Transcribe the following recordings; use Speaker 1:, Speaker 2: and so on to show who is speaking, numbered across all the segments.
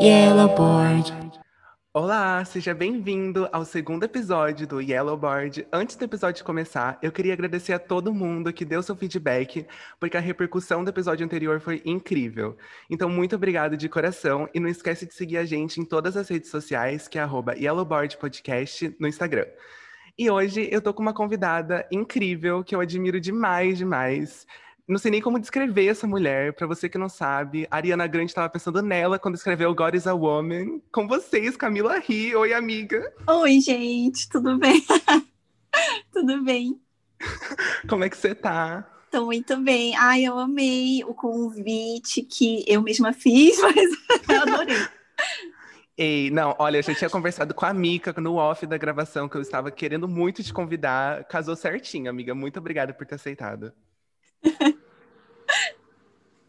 Speaker 1: Yellowboard.
Speaker 2: Olá, seja bem-vindo ao segundo episódio do Yellowboard. Antes do episódio começar, eu queria agradecer a todo mundo que deu seu feedback, porque a repercussão do episódio anterior foi incrível. Então, muito obrigado de coração e não esquece de seguir a gente em todas as redes sociais, que é @yellowboardpodcast no Instagram. E hoje eu tô com uma convidada incrível que eu admiro demais, demais. Não sei nem como descrever essa mulher. Para você que não sabe, a Ariana Grande estava pensando nela quando escreveu God is a Woman. Com vocês, Camila Ri. Oi, amiga.
Speaker 3: Oi, gente, tudo bem? tudo bem.
Speaker 2: Como é que você tá?
Speaker 3: Tô muito bem. Ai, eu amei o convite que eu mesma fiz, mas eu adorei.
Speaker 2: Ei, não, olha, eu já tinha conversado com a Mica no off da gravação, que eu estava querendo muito te convidar. Casou certinho, amiga. Muito obrigada por ter aceitado.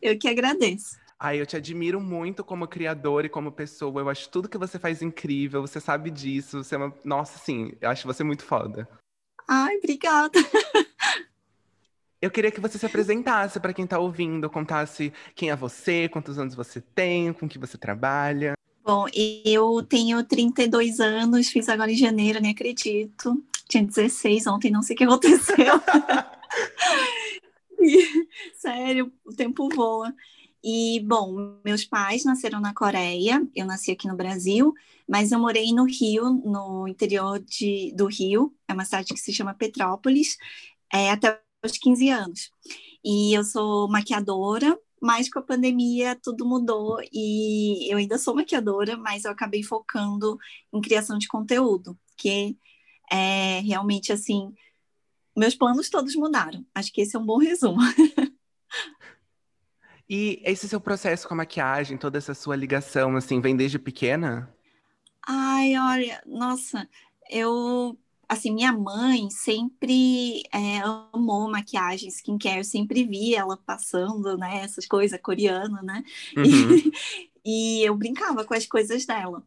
Speaker 3: eu que agradeço.
Speaker 2: Ai, eu te admiro muito como criadora e como pessoa. Eu acho tudo que você faz incrível. Você sabe disso. Você é uma... Nossa, sim, eu acho você muito foda.
Speaker 3: Ai, obrigada.
Speaker 2: Eu queria que você se apresentasse para quem está ouvindo, contasse quem é você, quantos anos você tem, com que você trabalha.
Speaker 3: Bom, eu tenho 32 anos, fiz agora em janeiro, nem acredito. Tinha 16 ontem, não sei o que aconteceu. Sério, o tempo voa. E, bom, meus pais nasceram na Coreia, eu nasci aqui no Brasil, mas eu morei no Rio, no interior de, do Rio, é uma cidade que se chama Petrópolis, é, até os 15 anos. E eu sou maquiadora, mas com a pandemia tudo mudou e eu ainda sou maquiadora, mas eu acabei focando em criação de conteúdo, que é realmente assim meus planos todos mudaram. Acho que esse é um bom resumo.
Speaker 2: e esse seu processo com a maquiagem, toda essa sua ligação, assim, vem desde pequena?
Speaker 3: Ai, olha, nossa, eu assim, minha mãe sempre é, amou maquiagem, skincare, eu sempre vi ela passando, né, essas coisas coreanas, né? Uhum. E, e, eu brincava com as coisas dela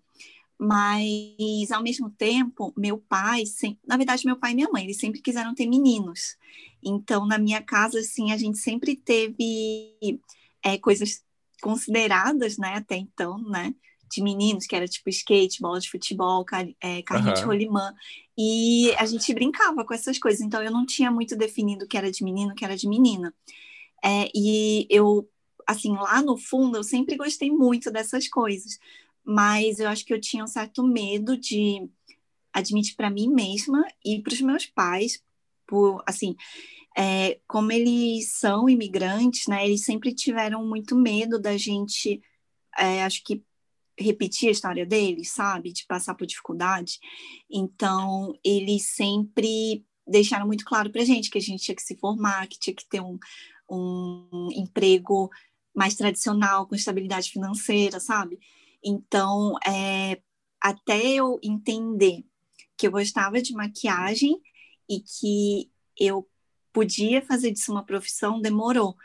Speaker 3: mas ao mesmo tempo, meu pai, sempre, na verdade, meu pai e minha mãe, eles sempre quiseram ter meninos. Então, na minha casa, assim, a gente sempre teve é, coisas consideradas, né, até então, né, de meninos, que era tipo skate, bola de futebol, car é, carrinho uhum. de rolimã. E a gente brincava com essas coisas. Então, eu não tinha muito definido o que era de menino, o que era de menina. É, e eu, assim, lá no fundo, eu sempre gostei muito dessas coisas mas eu acho que eu tinha um certo medo de admitir para mim mesma e para os meus pais, por assim, é, como eles são imigrantes, né? Eles sempre tiveram muito medo da gente, é, acho que repetir a história deles, sabe? De passar por dificuldade. Então, eles sempre deixaram muito claro para gente que a gente tinha que se formar, que tinha que ter um, um emprego mais tradicional, com estabilidade financeira, sabe? Então, é, até eu entender que eu gostava de maquiagem e que eu podia fazer disso uma profissão, demorou.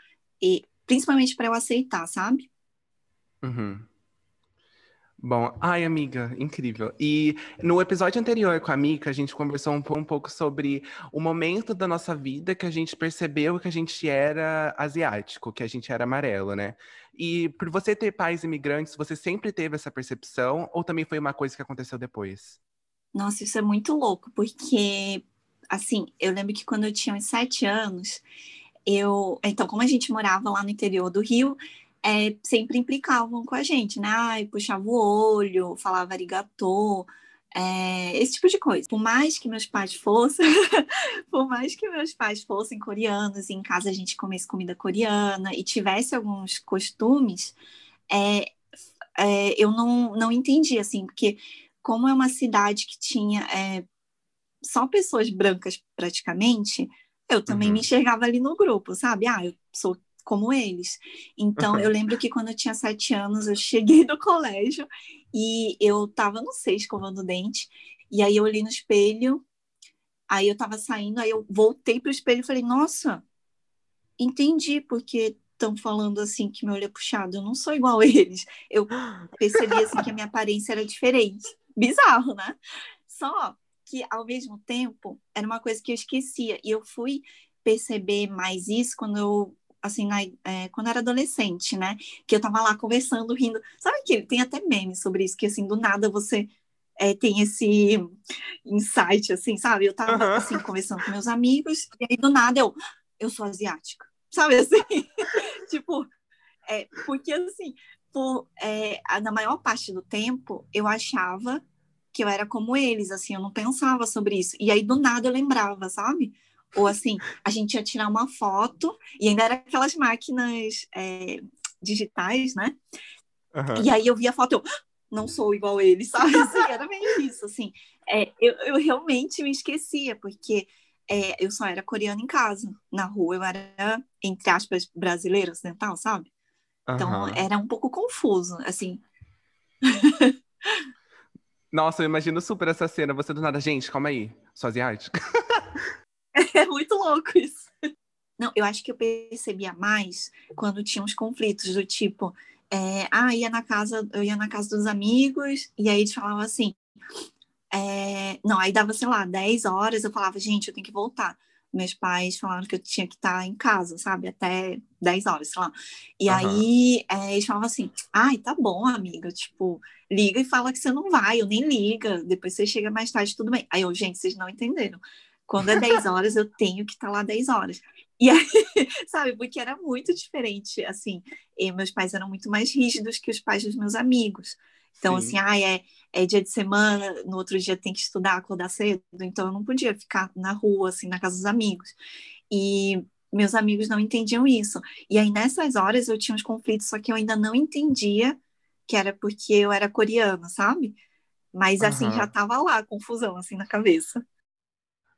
Speaker 3: E, principalmente para eu aceitar, sabe?
Speaker 2: Uhum. Bom, ai, amiga, incrível. E no episódio anterior com a Mika, a gente conversou um, um, pouco sobre o momento da nossa vida que a gente percebeu que a gente era asiático, que a gente era amarelo, né? E por você ter pais imigrantes, você sempre teve essa percepção ou também foi uma coisa que aconteceu depois?
Speaker 3: Nossa, isso é muito louco, porque, assim, eu lembro que quando eu tinha uns sete anos, eu. Então, como a gente morava lá no interior do Rio, é, sempre implicavam com a gente, né? Ai, puxava o olho, falava arigatô, é, esse tipo de coisa. Por mais que meus pais fossem, por mais que meus pais fossem coreanos e em casa a gente comesse comida coreana e tivesse alguns costumes, é, é, eu não, não entendi, assim, porque como é uma cidade que tinha é, só pessoas brancas praticamente, eu também uhum. me enxergava ali no grupo, sabe? Ah, eu sou como eles. Então, eu lembro que quando eu tinha sete anos, eu cheguei do colégio e eu tava, não sei, escovando o dente, e aí eu olhei no espelho, aí eu tava saindo, aí eu voltei pro espelho e falei, nossa, entendi porque estão falando assim que meu olho é puxado, eu não sou igual a eles. Eu percebi assim que a minha aparência era diferente. Bizarro, né? Só que ao mesmo tempo era uma coisa que eu esquecia e eu fui perceber mais isso quando eu assim, na, é, quando era adolescente, né? Que eu tava lá conversando, rindo. Sabe que tem até memes sobre isso, que assim, do nada você é, tem esse insight, assim, sabe? Eu tava, uhum. assim, conversando com meus amigos, e aí do nada eu, eu sou asiática, sabe assim? tipo, é, porque assim, por, é, na maior parte do tempo, eu achava que eu era como eles, assim, eu não pensava sobre isso. E aí do nada eu lembrava, sabe? Ou assim, a gente ia tirar uma foto, e ainda era aquelas máquinas é, digitais, né? Uhum. E aí eu via a foto, eu não sou igual ele, sabe? Assim, era meio isso, assim. É, eu, eu realmente me esquecia, porque é, eu só era coreana em casa. Na rua eu era, entre aspas, brasileira ocidental, sabe? Então uhum. era um pouco confuso, assim.
Speaker 2: Nossa, eu imagino super essa cena. Você do nada, gente, calma aí, sou asiática.
Speaker 3: É muito louco isso. Não, eu acho que eu percebia mais quando tinha uns conflitos do tipo, é, ah, ia na casa, eu ia na casa dos amigos, e aí eles falavam assim, é, não, aí dava, sei lá, 10 horas, eu falava, gente, eu tenho que voltar. Meus pais falaram que eu tinha que estar em casa, sabe, até 10 horas, sei lá. E uhum. aí é, eles falavam assim, ai, tá bom, amiga, tipo, liga e fala que você não vai, eu nem liga, depois você chega mais tarde, tudo bem. Aí eu, gente, vocês não entenderam. Quando é 10 horas, eu tenho que estar lá 10 horas. E aí, sabe, porque era muito diferente, assim, meus pais eram muito mais rígidos que os pais dos meus amigos. Então, Sim. assim, ah, é, é dia de semana, no outro dia tem que estudar, acordar cedo, então eu não podia ficar na rua, assim, na casa dos amigos. E meus amigos não entendiam isso. E aí, nessas horas, eu tinha uns conflitos, só que eu ainda não entendia que era porque eu era coreana, sabe? Mas, assim, uhum. já tava lá, confusão, assim, na cabeça.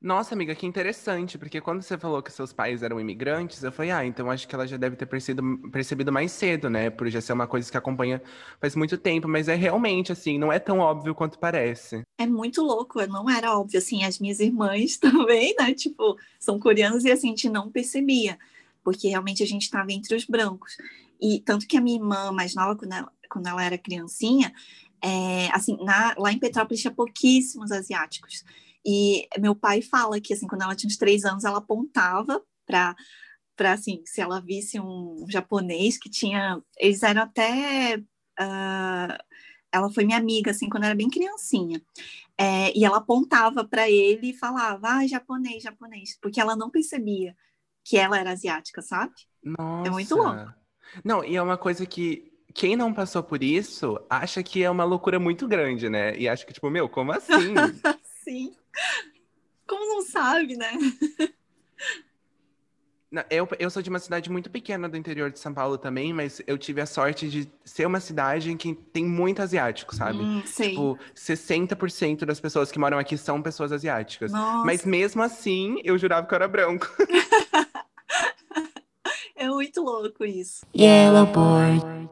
Speaker 2: Nossa, amiga, que interessante, porque quando você falou que seus pais eram imigrantes, eu falei, ah, então acho que ela já deve ter percebido, percebido mais cedo, né? Por já ser uma coisa que acompanha faz muito tempo, mas é realmente assim, não é tão óbvio quanto parece.
Speaker 3: É muito louco, não era óbvio, assim, as minhas irmãs também, né? Tipo, são coreanas e assim, a gente não percebia, porque realmente a gente estava entre os brancos. E tanto que a minha irmã mais nova, quando ela, quando ela era criancinha, é, assim, na, lá em Petrópolis tinha pouquíssimos asiáticos. E meu pai fala que, assim, quando ela tinha uns três anos, ela apontava para para assim, se ela visse um japonês que tinha, eles eram até uh, ela foi minha amiga assim quando era bem criancinha. É, e ela apontava para ele e falava: "Ah, japonês, japonês", porque ela não percebia que ela era asiática, sabe?
Speaker 2: Nossa.
Speaker 3: É muito louco.
Speaker 2: Não, e é uma coisa que quem não passou por isso acha que é uma loucura muito grande, né? E acha que tipo, meu, como assim?
Speaker 3: Sim. Como não sabe, né?
Speaker 2: Eu, eu sou de uma cidade muito pequena do interior de São Paulo também, mas eu tive a sorte de ser uma cidade em que tem muito asiático, sabe?
Speaker 3: Hum,
Speaker 2: tipo, 60% das pessoas que moram aqui são pessoas asiáticas.
Speaker 3: Nossa.
Speaker 2: Mas mesmo assim, eu jurava que eu era branco.
Speaker 3: é muito louco isso.
Speaker 1: Yellow boy.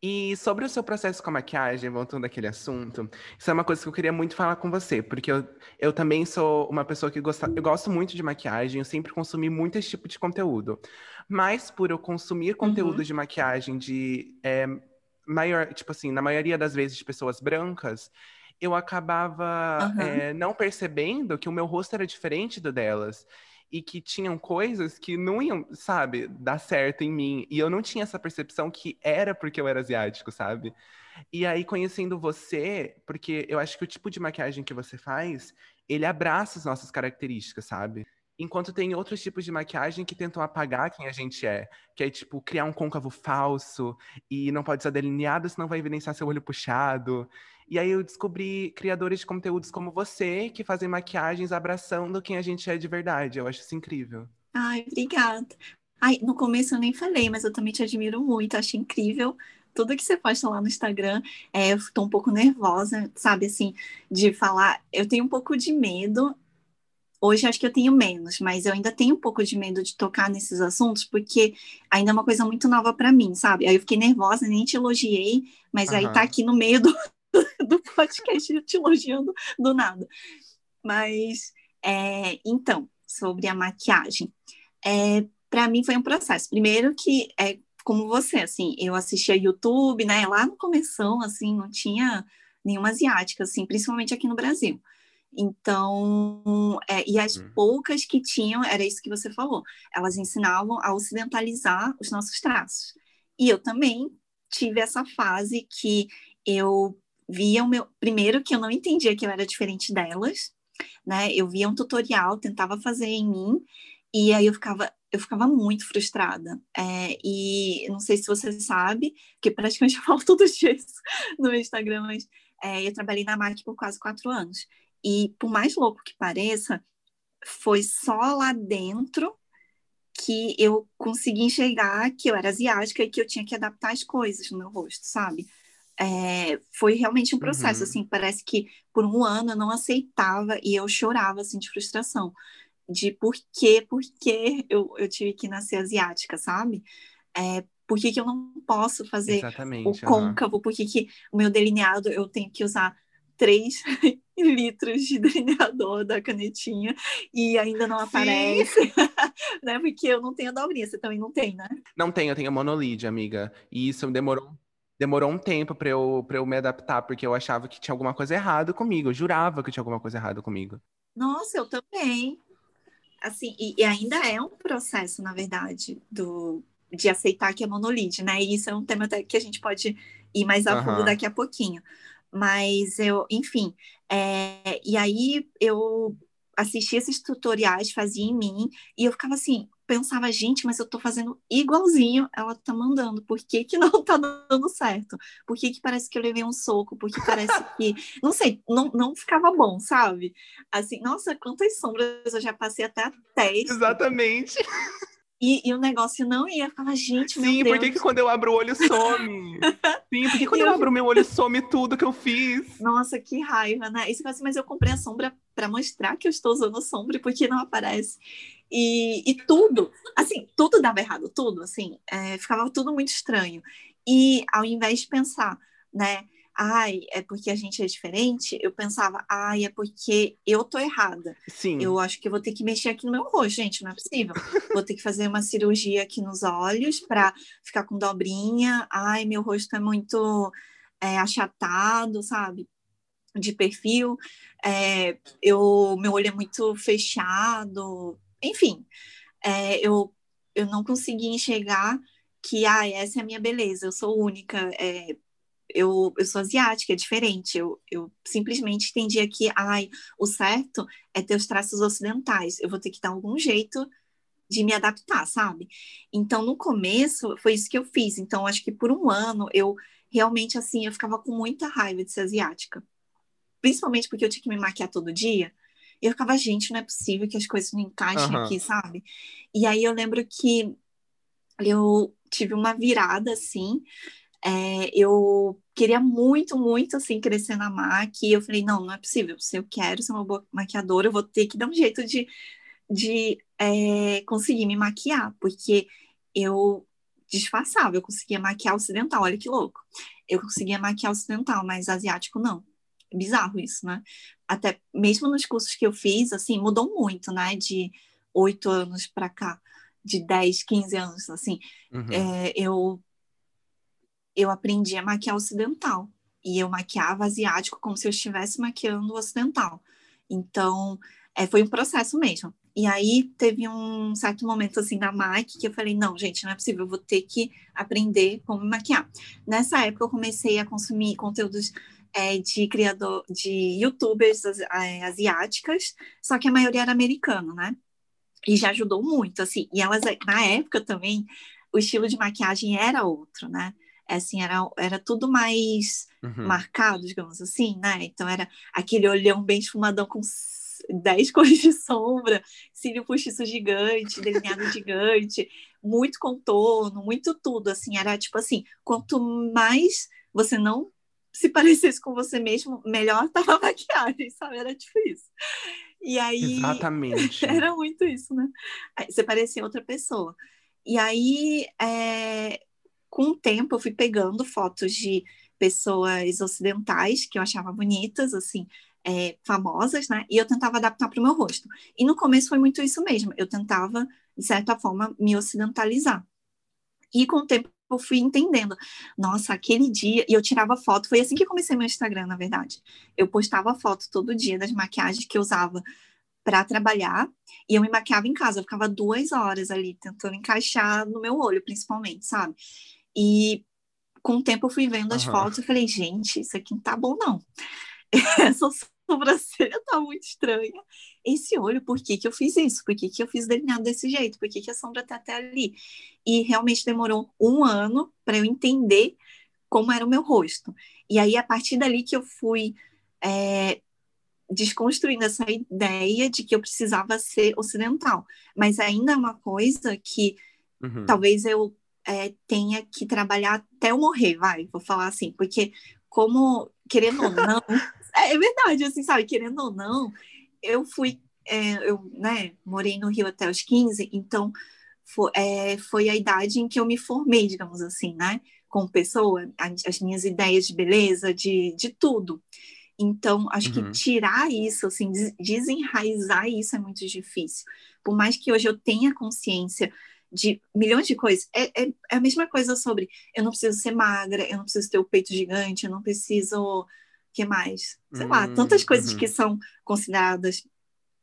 Speaker 2: E sobre o seu processo com a maquiagem, voltando àquele assunto, isso é uma coisa que eu queria muito falar com você, porque eu, eu também sou uma pessoa que gosta, eu gosto muito de maquiagem, eu sempre consumi muito esse tipo de conteúdo. Mas por eu consumir conteúdo uhum. de maquiagem de é, maior, tipo assim, na maioria das vezes de pessoas brancas, eu acabava uhum. é, não percebendo que o meu rosto era diferente do delas e que tinham coisas que não iam, sabe, dar certo em mim. E eu não tinha essa percepção que era porque eu era asiático, sabe? E aí, conhecendo você, porque eu acho que o tipo de maquiagem que você faz, ele abraça as nossas características, sabe? Enquanto tem outros tipos de maquiagem que tentam apagar quem a gente é. Que é, tipo, criar um côncavo falso e não pode ser delineado, senão vai evidenciar seu olho puxado. E aí eu descobri criadores de conteúdos como você, que fazem maquiagens abraçando quem a gente é de verdade. Eu acho isso incrível.
Speaker 3: Ai, obrigada. Ai, no começo eu nem falei, mas eu também te admiro muito, acho incrível tudo que você posta lá no Instagram. É, eu tô um pouco nervosa, sabe, assim, de falar. Eu tenho um pouco de medo. Hoje acho que eu tenho menos, mas eu ainda tenho um pouco de medo de tocar nesses assuntos, porque ainda é uma coisa muito nova para mim, sabe? Aí eu fiquei nervosa, nem te elogiei, mas uhum. aí tá aqui no meio do, do podcast te elogiando do nada. Mas, é, então, sobre a maquiagem. É, para mim foi um processo. Primeiro que, é como você, assim, eu assistia YouTube, né, lá no começo, assim, não tinha nenhuma asiática, assim, principalmente aqui no Brasil. Então, é, e as uhum. poucas que tinham, era isso que você falou, elas ensinavam a ocidentalizar os nossos traços. E eu também tive essa fase que eu via o meu. Primeiro, que eu não entendia que eu era diferente delas, né? Eu via um tutorial, tentava fazer em mim, e aí eu ficava, eu ficava muito frustrada. É, e não sei se você sabe, que praticamente eu falo todo dia isso no meu Instagram, mas é, eu trabalhei na MAC por quase quatro anos. E por mais louco que pareça, foi só lá dentro que eu consegui enxergar que eu era asiática e que eu tinha que adaptar as coisas no meu rosto, sabe? É, foi realmente um processo, uhum. assim, parece que por um ano eu não aceitava e eu chorava, assim, de frustração, de por quê, por que eu, eu tive que nascer asiática, sabe? É, por que, que eu não posso fazer Exatamente, o côncavo, uhum. por que, que o meu delineado eu tenho que usar 3 litros de delineador da canetinha e ainda não aparece, né? Porque eu não tenho a dobrinha, você também não tem, né?
Speaker 2: Não tenho, eu tenho monolide, amiga. E isso demorou demorou um tempo para eu, pra eu me adaptar, porque eu achava que tinha alguma coisa errada comigo. Eu jurava que tinha alguma coisa errada comigo.
Speaker 3: Nossa, eu também. Assim, e, e ainda é um processo, na verdade, do, de aceitar que é monolide, né? E isso é um tema até que a gente pode ir mais a fundo uhum. daqui a pouquinho. Mas eu, enfim, é, e aí eu assisti esses tutoriais, fazia em mim, e eu ficava assim, pensava, gente, mas eu tô fazendo igualzinho ela tá mandando, por que que não tá dando certo? Por que que parece que eu levei um soco? Por que parece que, não sei, não, não ficava bom, sabe? Assim, nossa, quantas sombras eu já passei até a.
Speaker 2: Exatamente.
Speaker 3: E, e, o negócio não ia. Eu ficava, gente, meu
Speaker 2: Sim,
Speaker 3: Deus.
Speaker 2: por que, que quando eu abro o olho some? Sim, por que quando eu... eu abro o meu olho some tudo que eu fiz?
Speaker 3: Nossa, que raiva, né? Isso assim, mas eu comprei a sombra para mostrar que eu estou usando sombra, porque não aparece. E, e tudo, assim, tudo dava errado, tudo, assim, é, ficava tudo muito estranho. E ao invés de pensar, né, ai, é porque a gente é diferente, eu pensava, ai, é porque eu tô errada.
Speaker 2: Sim.
Speaker 3: Eu acho que eu vou ter que mexer aqui no meu rosto, gente, não é possível. vou ter que fazer uma cirurgia aqui nos olhos para ficar com dobrinha. Ai, meu rosto é muito é, achatado, sabe? De perfil. É, eu, meu olho é muito fechado. Enfim, é, eu, eu não consegui enxergar que, ah, essa é a minha beleza, eu sou única. É, eu, eu sou asiática, é diferente. Eu, eu simplesmente entendia que, ai, o certo é ter os traços ocidentais. Eu vou ter que dar algum jeito de me adaptar, sabe? Então, no começo, foi isso que eu fiz. Então, acho que por um ano, eu realmente, assim, eu ficava com muita raiva de ser asiática. Principalmente porque eu tinha que me maquiar todo dia. E eu ficava, gente, não é possível que as coisas não encaixem uhum. aqui, sabe? E aí eu lembro que eu tive uma virada, assim, é, eu queria muito, muito, assim, crescer na MAC, e eu falei, não, não é possível, se eu quero ser uma boa maquiadora, eu vou ter que dar um jeito de, de é, conseguir me maquiar, porque eu disfarçava, eu conseguia maquiar ocidental, olha que louco. Eu conseguia maquiar ocidental, mas asiático não. É bizarro isso, né? Até mesmo nos cursos que eu fiz, assim, mudou muito, né? De oito anos para cá, de 10, 15 anos, assim. Uhum. É, eu eu aprendi a maquiar ocidental. E eu maquiava asiático como se eu estivesse maquiando ocidental. Então, é, foi um processo mesmo. E aí teve um certo momento assim da MAC que eu falei, não, gente, não é possível, eu vou ter que aprender como maquiar. Nessa época eu comecei a consumir conteúdos é, de criador, de youtubers é, asiáticas, só que a maioria era americano, né? E já ajudou muito, assim. E elas, na época também, o estilo de maquiagem era outro, né? É assim, era, era tudo mais uhum. marcado, digamos assim, né? Então era aquele olhão bem esfumadão com 10 cores de sombra, cílio postiço gigante, delineado gigante, muito contorno, muito tudo, assim, era tipo assim, quanto mais você não se parecesse com você mesmo, melhor tava a maquiagem, sabe? Era tipo isso. E aí.
Speaker 2: Exatamente.
Speaker 3: Era muito isso, né? Você parecia outra pessoa. E aí, é, com o tempo, eu fui pegando fotos de pessoas ocidentais que eu achava bonitas, assim, é, famosas, né? E eu tentava adaptar para o meu rosto. E no começo foi muito isso mesmo. Eu tentava, de certa forma, me ocidentalizar. E com o tempo eu fui entendendo. Nossa, aquele dia. E eu tirava foto. Foi assim que comecei meu Instagram, na verdade. Eu postava foto todo dia das maquiagens que eu usava para trabalhar. E eu me maquiava em casa. Eu ficava duas horas ali tentando encaixar no meu olho, principalmente, sabe? E com o tempo eu fui vendo as uhum. fotos e falei, gente, isso aqui não tá bom, não. Essa sobrancelha tá muito estranha. Esse olho, por que, que eu fiz isso? Por que, que eu fiz delineado desse jeito? Por que, que a sombra tá até ali? E realmente demorou um ano para eu entender como era o meu rosto. E aí, a partir dali que eu fui é, desconstruindo essa ideia de que eu precisava ser ocidental. Mas ainda é uma coisa que uhum. talvez eu é, tenha que trabalhar até eu morrer, vai, vou falar assim, porque como, querendo ou não, é, é, verdade, assim, sabe, querendo ou não, eu fui, é, eu, né, morei no Rio até os 15, então foi, é, foi a idade em que eu me formei, digamos assim, né, como pessoa, as minhas ideias de beleza, de, de tudo. Então, acho uhum. que tirar isso, assim, desenraizar isso é muito difícil. Por mais que hoje eu tenha consciência de milhões de coisas. É, é, é, a mesma coisa sobre eu não preciso ser magra, eu não preciso ter o peito gigante, eu não preciso. que mais? Sei hum, lá, tantas coisas uhum. que são consideradas,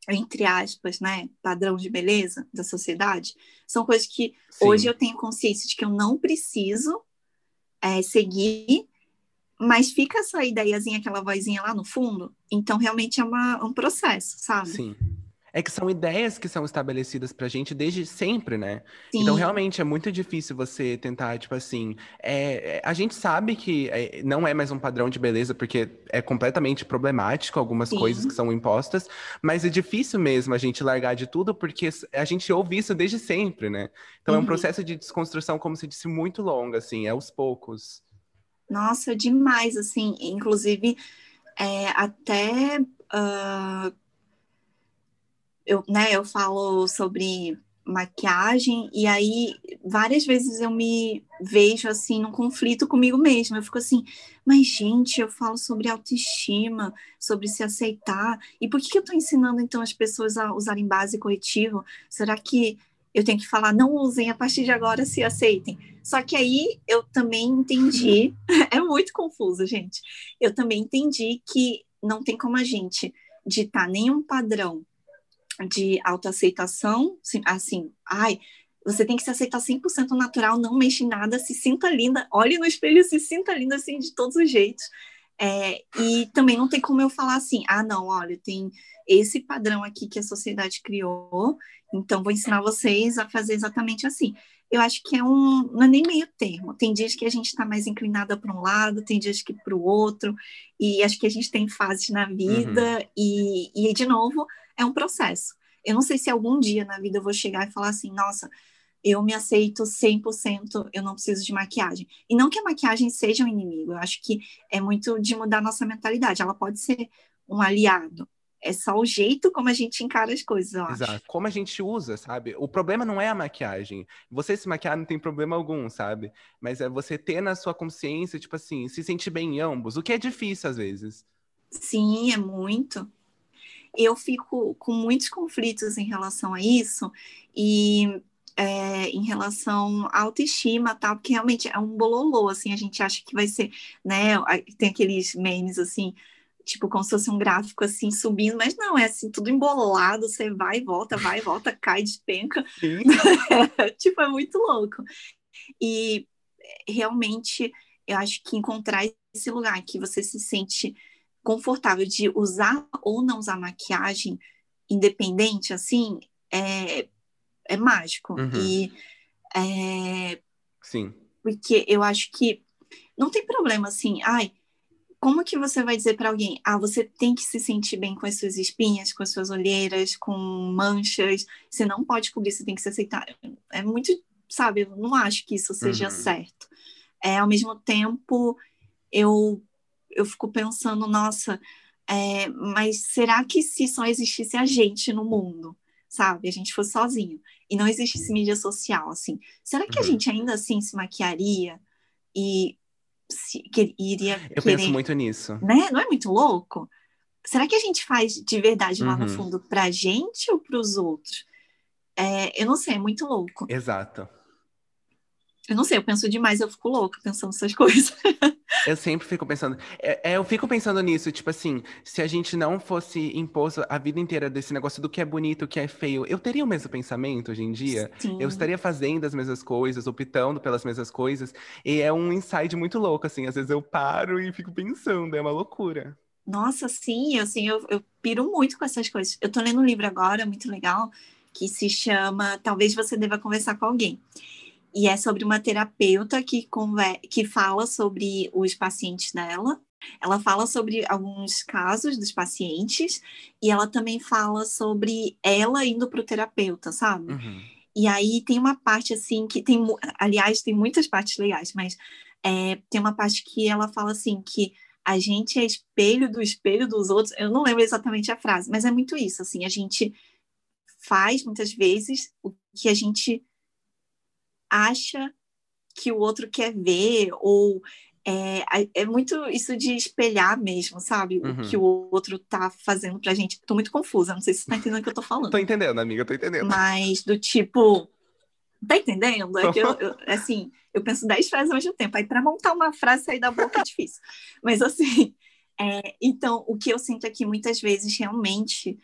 Speaker 3: entre aspas, né, padrão de beleza da sociedade, são coisas que Sim. hoje eu tenho consciência de que eu não preciso é, seguir, mas fica essa ideiazinha, aquela vozinha lá no fundo, então realmente é uma, um processo, sabe?
Speaker 2: Sim é que são ideias que são estabelecidas pra gente desde sempre, né? Sim. Então, realmente, é muito difícil você tentar, tipo assim. É, é, a gente sabe que é, não é mais um padrão de beleza, porque é completamente problemático algumas Sim. coisas que são impostas, mas é difícil mesmo a gente largar de tudo, porque a gente ouve isso desde sempre, né? Então, uhum. é um uhum. processo de desconstrução, como se disse, muito longo, assim, é aos poucos.
Speaker 3: Nossa, demais, assim, inclusive, é, até. Uh eu, né, eu falo sobre maquiagem e aí várias vezes eu me vejo assim num conflito comigo mesma. Eu fico assim, mas gente, eu falo sobre autoestima, sobre se aceitar. E por que, eu estou ensinando então as pessoas a usarem base corretivo? Será que eu tenho que falar não usem a partir de agora, se aceitem? Só que aí eu também entendi, é muito confuso, gente. Eu também entendi que não tem como a gente ditar nenhum padrão de autoaceitação, assim, ai, você tem que se aceitar 100% natural, não mexe em nada, se sinta linda, olhe no espelho, se sinta linda assim de todos os jeitos. É, e também não tem como eu falar assim, ah, não, olha, tem esse padrão aqui que a sociedade criou, então vou ensinar vocês a fazer exatamente assim. Eu acho que é um, não é nem meio termo. Tem dias que a gente está mais inclinada para um lado, tem dias que para o outro, e acho que a gente tem fases na vida, uhum. e, e de novo, é um processo. Eu não sei se algum dia na vida eu vou chegar e falar assim, nossa, eu me aceito 100%, eu não preciso de maquiagem. E não que a maquiagem seja um inimigo, eu acho que é muito de mudar nossa mentalidade. Ela pode ser um aliado. É só o jeito como a gente encara as coisas, eu acho.
Speaker 2: Exato. Como a gente usa, sabe? O problema não é a maquiagem. Você se maquiar não tem problema algum, sabe? Mas é você ter na sua consciência, tipo assim, se sentir bem em ambos, o que é difícil às vezes.
Speaker 3: Sim, é muito eu fico com muitos conflitos em relação a isso e é, em relação à autoestima, tal, porque realmente é um bololô, assim, a gente acha que vai ser, né, tem aqueles memes, assim, tipo, como se fosse um gráfico, assim, subindo, mas não, é assim, tudo embolado, você vai e volta, vai e volta, cai, despenca, tipo, é muito louco. E realmente, eu acho que encontrar esse lugar que você se sente confortável de usar ou não usar maquiagem independente, assim, é, é mágico. Uhum. E é,
Speaker 2: Sim.
Speaker 3: Porque eu acho que não tem problema assim, ai, como que você vai dizer para alguém, ah, você tem que se sentir bem com as suas espinhas, com as suas olheiras, com manchas, você não pode cobrir, você tem que se aceitar. É muito, sabe, eu não acho que isso seja uhum. certo. É, ao mesmo tempo, eu eu fico pensando, nossa, é, mas será que se só existisse a gente no mundo, sabe? A gente fosse sozinho e não existisse mídia social, assim, será que uhum. a gente ainda assim se maquiaria e se, que, iria
Speaker 2: Eu querer, penso muito nisso.
Speaker 3: Né? Não é muito louco? Será que a gente faz de verdade lá uhum. no fundo pra gente ou pros outros? É, eu não sei, é muito louco.
Speaker 2: Exato.
Speaker 3: Eu não sei, eu penso demais, eu fico louca pensando essas coisas.
Speaker 2: Eu sempre fico pensando. É, é, eu fico pensando nisso, tipo assim, se a gente não fosse imposto a vida inteira desse negócio do que é bonito, o que é feio, eu teria o mesmo pensamento hoje em dia?
Speaker 3: Sim.
Speaker 2: Eu estaria fazendo as mesmas coisas, optando pelas mesmas coisas. E é um insight muito louco, assim. Às vezes eu paro e fico pensando, é uma loucura.
Speaker 3: Nossa, sim, assim, eu, eu piro muito com essas coisas. Eu tô lendo um livro agora, muito legal, que se chama Talvez Você Deva Conversar com Alguém. E é sobre uma terapeuta que, que fala sobre os pacientes dela. Ela fala sobre alguns casos dos pacientes e ela também fala sobre ela indo para o terapeuta, sabe?
Speaker 2: Uhum.
Speaker 3: E aí tem uma parte assim que tem, aliás, tem muitas partes legais, mas é, tem uma parte que ela fala assim que a gente é espelho do espelho dos outros. Eu não lembro exatamente a frase, mas é muito isso, assim, a gente faz muitas vezes o que a gente acha que o outro quer ver, ou é, é muito isso de espelhar mesmo, sabe? Uhum. O que o outro tá fazendo pra gente. Tô muito confusa, não sei se você tá entendendo o que eu tô falando.
Speaker 2: tô entendendo, amiga, tô entendendo.
Speaker 3: Mas do tipo. Tá entendendo? É que eu, eu, assim, eu penso dez frases ao mesmo tempo. Aí, para montar uma frase sair da boca é difícil. Mas, assim, é, então, o que eu sinto é que muitas vezes realmente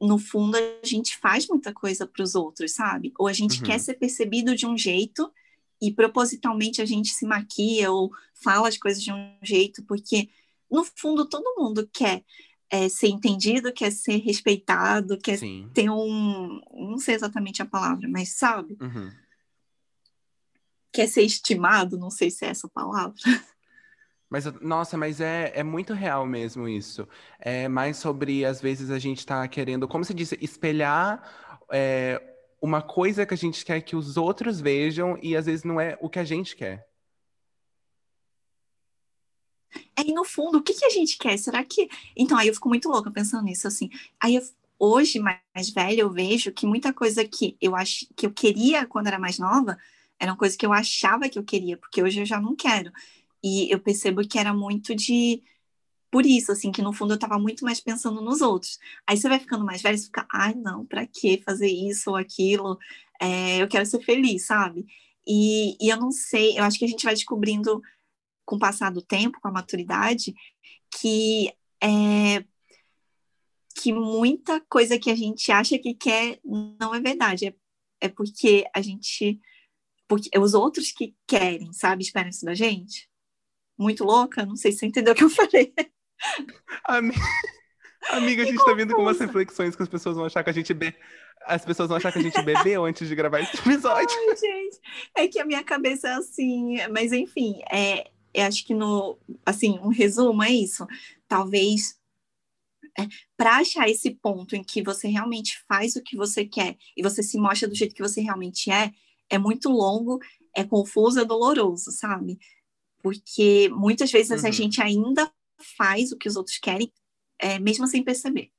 Speaker 3: no fundo, a gente faz muita coisa para os outros, sabe? Ou a gente uhum. quer ser percebido de um jeito e propositalmente a gente se maquia ou fala as coisas de um jeito, porque no fundo todo mundo quer é, ser entendido, quer ser respeitado, quer Sim. ter um. Não sei exatamente a palavra, mas sabe?
Speaker 2: Uhum.
Speaker 3: Quer ser estimado, não sei se é essa palavra.
Speaker 2: Mas, nossa, mas é, é muito real mesmo isso. É mais sobre, às vezes, a gente tá querendo, como se disse, espelhar é, uma coisa que a gente quer que os outros vejam e às vezes não é o que a gente quer.
Speaker 3: É, e no fundo, o que, que a gente quer? Será que. Então, aí eu fico muito louca pensando nisso, assim. Aí eu, hoje, mais velha, eu vejo que muita coisa que eu ach... que eu queria quando era mais nova era uma coisa que eu achava que eu queria, porque hoje eu já não quero. E eu percebo que era muito de. Por isso, assim, que no fundo eu tava muito mais pensando nos outros. Aí você vai ficando mais velho, você fica, ai, não, pra que fazer isso ou aquilo? É, eu quero ser feliz, sabe? E, e eu não sei, eu acho que a gente vai descobrindo com o passar do tempo, com a maturidade, que é, que muita coisa que a gente acha que quer não é verdade. É, é porque a gente. Porque é os outros que querem, sabe? Esperam isso da gente muito louca, não sei se você entendeu o que eu falei.
Speaker 2: Amiga, Amiga a gente tá vindo com umas reflexões que as pessoas vão achar que a gente be... As pessoas vão achar que a gente bebeu antes de gravar esse episódio.
Speaker 3: Ai, gente, é que a minha cabeça é assim, mas enfim, é, eu acho que no, assim, um resumo é isso. Talvez é, para achar esse ponto em que você realmente faz o que você quer e você se mostra do jeito que você realmente é, é muito longo, é confuso, é doloroso, sabe? Porque muitas vezes uhum. a gente ainda faz o que os outros querem, é, mesmo sem perceber.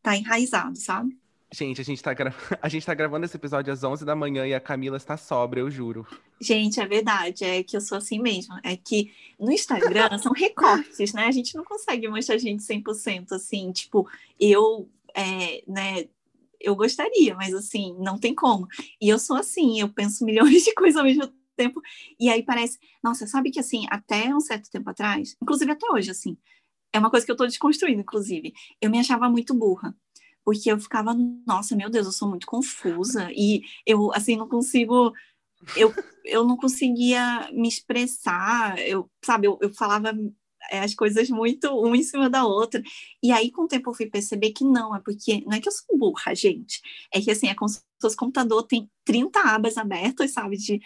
Speaker 3: Tá enraizado, sabe?
Speaker 2: Gente, a gente, tá gra... a gente tá gravando esse episódio às 11 da manhã e a Camila está sobra, eu juro.
Speaker 3: Gente, é verdade, é que eu sou assim mesmo. É que no Instagram são recortes, né? A gente não consegue mostrar a gente 100% assim, tipo, eu, é, né, eu gostaria, mas assim, não tem como. E eu sou assim, eu penso milhões de coisas ao mesmo tempo. E aí parece, nossa, sabe que assim, até um certo tempo atrás, inclusive até hoje, assim, é uma coisa que eu tô desconstruindo, inclusive. Eu me achava muito burra. Porque eu ficava, nossa, meu Deus, eu sou muito confusa. E eu, assim, não consigo. Eu, eu não conseguia me expressar. Eu, sabe, eu, eu falava é, as coisas muito uma em cima da outra. E aí, com o tempo, eu fui perceber que não, é porque não é que eu sou burra, gente. É que assim, é como se o computador tem 30 abas abertas, sabe, de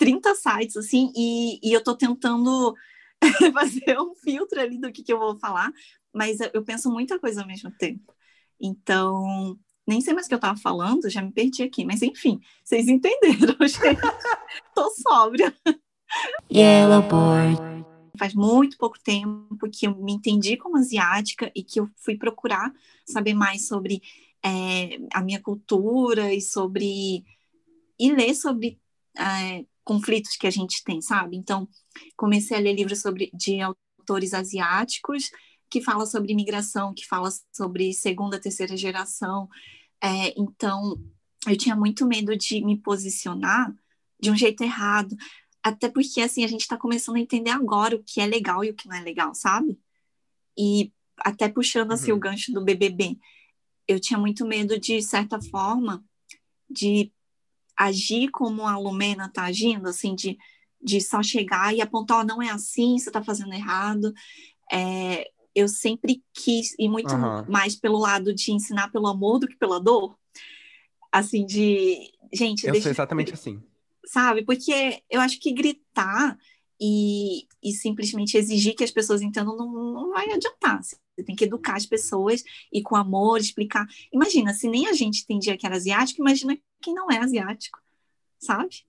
Speaker 3: 30 sites, assim, e, e eu tô tentando fazer um filtro ali do que, que eu vou falar, mas eu penso muita coisa ao mesmo tempo. Então, nem sei mais o que eu tava falando, já me perdi aqui, mas enfim, vocês entenderam, gente. Tô sóbria.
Speaker 2: Yellow boy.
Speaker 3: Faz muito pouco tempo que eu me entendi como asiática e que eu fui procurar saber mais sobre é, a minha cultura e sobre. e ler sobre é, conflitos que a gente tem, sabe? Então, comecei a ler livros sobre de autores asiáticos que fala sobre imigração, que fala sobre segunda, terceira geração. É, então, eu tinha muito medo de me posicionar de um jeito errado. Até porque, assim, a gente está começando a entender agora o que é legal e o que não é legal, sabe? E até puxando, assim, uhum. o gancho do BBB, eu tinha muito medo, de certa forma, de agir como a Lumena está agindo, assim, de, de só chegar e apontar, oh, não é assim, você está fazendo errado. É, eu sempre quis ir muito uhum. mais pelo lado de ensinar pelo amor do que pela dor. Assim, de. Gente.
Speaker 2: Eu sou exatamente assim
Speaker 3: sabe? Porque eu acho que gritar e, e simplesmente exigir que as pessoas entendam não, não vai adiantar. Você tem que educar as pessoas e com amor explicar. Imagina, se nem a gente entendia que era asiático, imagina quem não é asiático, sabe?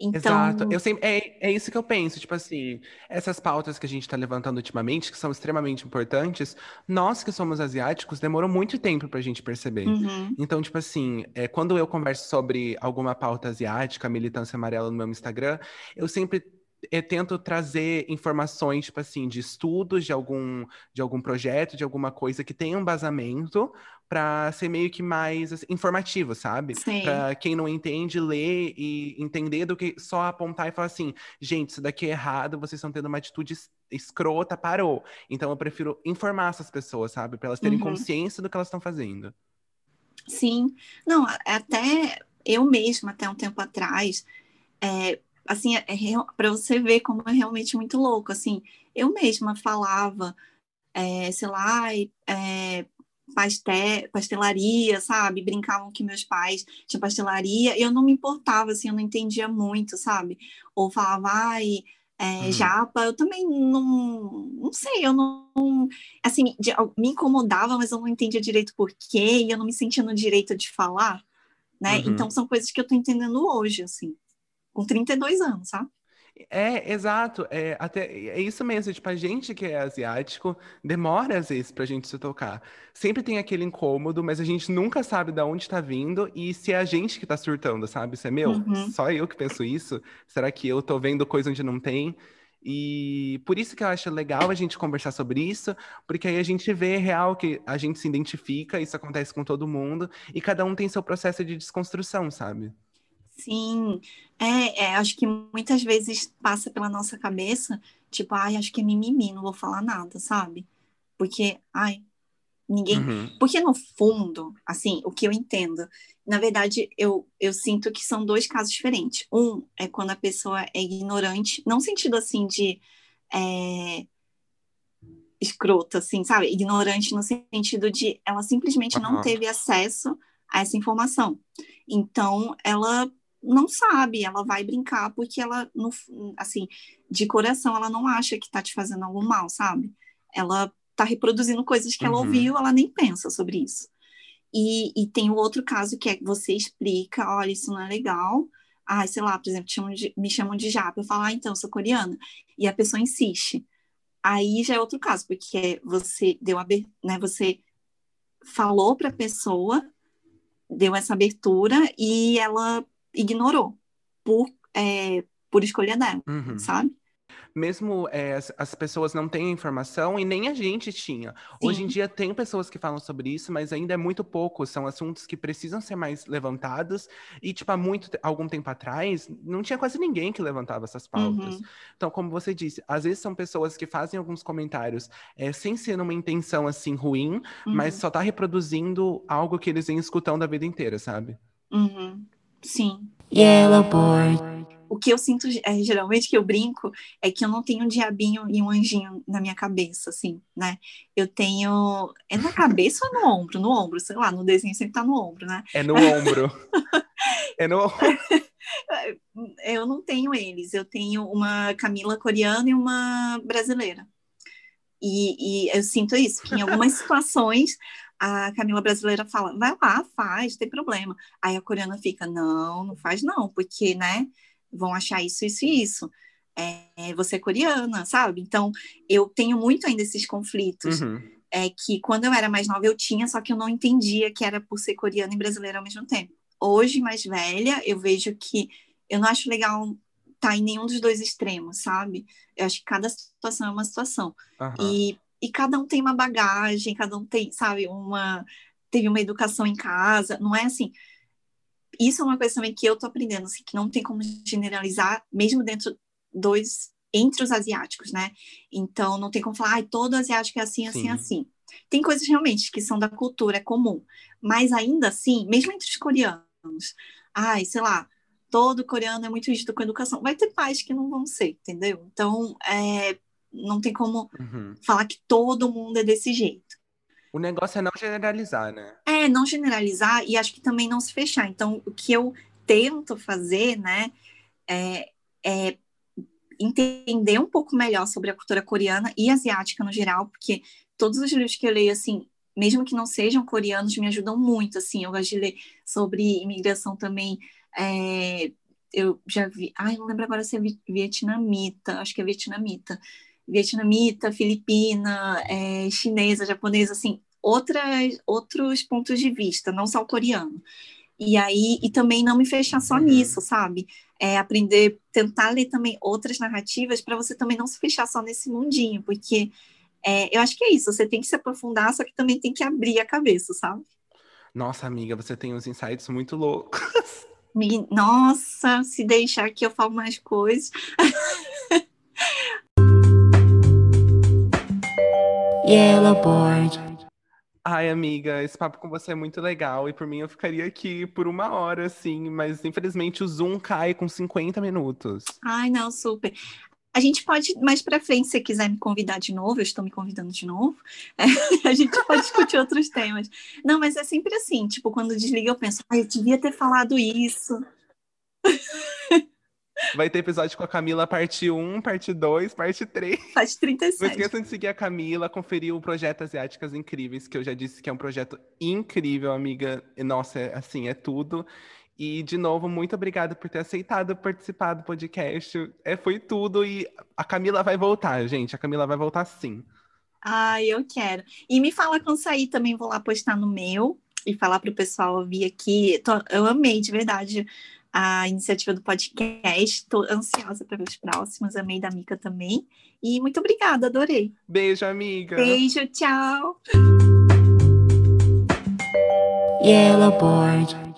Speaker 2: Então... Exato. Eu sempre, é, é isso que eu penso. Tipo assim, essas pautas que a gente está levantando ultimamente, que são extremamente importantes, nós que somos asiáticos, demorou muito tempo para a gente perceber. Uhum. Então, tipo assim, é, quando eu converso sobre alguma pauta asiática, militância amarela no meu Instagram, eu sempre eu tento trazer informações, tipo assim, de estudos de algum, de algum projeto, de alguma coisa que tenha um embasamento para ser meio que mais assim, informativo, sabe? Para quem não entende, ler e entender do que só apontar e falar assim, gente, isso daqui é errado, vocês estão tendo uma atitude escrota, parou. Então eu prefiro informar essas pessoas, sabe? Para elas terem uhum. consciência do que elas estão fazendo.
Speaker 3: Sim. Não, até eu mesma, até um tempo atrás, é, assim, é, é para você ver como é realmente muito louco, assim, eu mesma falava, é, sei lá, é, pastel, pastelaria, sabe? Brincavam que meus pais tinham pastelaria, e eu não me importava, assim, eu não entendia muito, sabe? Ou falava, ai, é, uhum. japa, eu também não, não sei, eu não, assim, de, me incomodava, mas eu não entendia direito por quê, e eu não me sentia no direito de falar, né? Uhum. Então, são coisas que eu tô entendendo hoje, assim com 32 anos, sabe?
Speaker 2: É, exato. É, até, é isso mesmo. Tipo, a gente que é asiático demora às vezes pra gente se tocar. Sempre tem aquele incômodo, mas a gente nunca sabe de onde tá vindo e se é a gente que tá surtando, sabe? Se é meu, uhum. só eu que penso isso? Será que eu tô vendo coisa onde não tem? E por isso que eu acho legal a gente conversar sobre isso, porque aí a gente vê real que a gente se identifica, isso acontece com todo mundo, e cada um tem seu processo de desconstrução, sabe?
Speaker 3: Sim, é, é, acho que muitas vezes passa pela nossa cabeça, tipo, ai, acho que é mimimi, não vou falar nada, sabe? Porque, ai, ninguém. Uhum. Porque no fundo, assim, o que eu entendo, na verdade, eu, eu sinto que são dois casos diferentes. Um é quando a pessoa é ignorante, não sentido assim de. É, escrota, assim, sabe? Ignorante no sentido de ela simplesmente uhum. não teve acesso a essa informação. Então, ela não sabe, ela vai brincar porque ela, no, assim, de coração, ela não acha que tá te fazendo algum mal, sabe? Ela tá reproduzindo coisas que uhum. ela ouviu, ela nem pensa sobre isso. E, e tem o outro caso que é que você explica, olha, isso não é legal. Ah, sei lá, por exemplo, chamam de, me chamam de japa. Eu falo, ah, então, sou coreana. E a pessoa insiste. Aí já é outro caso, porque você deu né, você falou para a pessoa, deu essa abertura e ela ignorou por, é, por escolha dela, uhum. sabe?
Speaker 2: mesmo é, as, as, pessoas não têm informação e nem a gente tinha. Sim. Hoje em dia tem pessoas que falam sobre isso, mas ainda é muito pouco. São assuntos que precisam ser mais levantados. E, tipo, há muito algum tempo atrás, não tinha quase ninguém que levantava essas pautas. Uhum. Então, como você disse, às vezes são pessoas que fazem alguns comentários é, sem ser numa intenção assim ruim, uhum. mas só tá reproduzindo algo que eles vêm escutando a vida inteira, sabe?
Speaker 3: Uhum. Sim. Yellowboard. O que eu sinto é, geralmente que eu brinco é que eu não tenho um diabinho e um anjinho na minha cabeça, assim, né? Eu tenho. É na cabeça ou no ombro? No ombro, sei lá, no desenho sempre tá no ombro, né?
Speaker 2: É no ombro. é no
Speaker 3: Eu não tenho eles, eu tenho uma Camila coreana e uma brasileira. E, e eu sinto isso, que em algumas situações a Camila brasileira fala, vai lá, faz, tem problema. Aí a coreana fica, não, não faz não, porque, né, vão achar isso, isso e isso. É, você é coreana, sabe? Então, eu tenho muito ainda esses conflitos. Uhum. É que quando eu era mais nova eu tinha, só que eu não entendia que era por ser coreana e brasileira ao mesmo tempo. Hoje, mais velha, eu vejo que eu não acho legal estar tá em nenhum dos dois extremos, sabe? Eu acho que cada situação é uma situação. Uhum. E e cada um tem uma bagagem, cada um tem, sabe, uma teve uma educação em casa, não é assim. isso é uma coisa também que eu tô aprendendo, assim, que não tem como generalizar, mesmo dentro dos entre os asiáticos, né? Então não tem como falar, ah, todo asiático é assim, assim, Sim. assim. Tem coisas realmente que são da cultura, é comum, mas ainda assim, mesmo entre os coreanos, ai, sei lá, todo coreano é muito rígido com educação. Vai ter pais que não vão ser, entendeu? Então, é, não tem como uhum. falar que todo mundo é desse jeito.
Speaker 2: O negócio é não generalizar, né?
Speaker 3: É, não generalizar e acho que também não se fechar. Então, o que eu tento fazer, né, é, é entender um pouco melhor sobre a cultura coreana e asiática no geral, porque todos os livros que eu leio, assim, mesmo que não sejam coreanos, me ajudam muito, assim, eu gosto de ler sobre imigração também, é, eu já vi, ai, não lembro agora se é vietnamita, acho que é vietnamita, vietnamita, filipina, é, chinesa, japonesa, assim, outras, outros pontos de vista, não só o coreano. E aí, e também não me fechar só uhum. nisso, sabe? É aprender, tentar ler também outras narrativas para você também não se fechar só nesse mundinho, porque é, eu acho que é isso, você tem que se aprofundar, só que também tem que abrir a cabeça, sabe?
Speaker 2: Nossa, amiga, você tem uns insights muito loucos.
Speaker 3: Nossa, se deixar que eu falo mais coisas.
Speaker 2: Yellow Board. Ai, amiga, esse papo com você é muito legal e por mim eu ficaria aqui por uma hora, assim, mas infelizmente o Zoom cai com 50 minutos.
Speaker 3: Ai, não, super. A gente pode, mais para frente, se quiser me convidar de novo, eu estou me convidando de novo, é, a gente pode discutir outros temas. Não, mas é sempre assim, tipo, quando desliga eu penso, ai, eu devia ter falado isso.
Speaker 2: Vai ter episódio com a Camila, parte 1, parte 2, parte 3.
Speaker 3: Parte 37.
Speaker 2: Não esqueçam de seguir a Camila, conferir o projeto Asiáticas Incríveis, que eu já disse que é um projeto incrível, amiga. Nossa, é, assim, é tudo. E, de novo, muito obrigada por ter aceitado participar do podcast. É, foi tudo e a Camila vai voltar, gente. A Camila vai voltar sim.
Speaker 3: Ai, eu quero. E me fala quando sair também, vou lá postar no meu e falar para o pessoal vir aqui. Eu amei, de verdade, a iniciativa do podcast. Estou ansiosa para os próximos. Amei da Mica também. E muito obrigada, adorei.
Speaker 2: Beijo, amiga.
Speaker 3: Beijo, tchau. Yellow Board.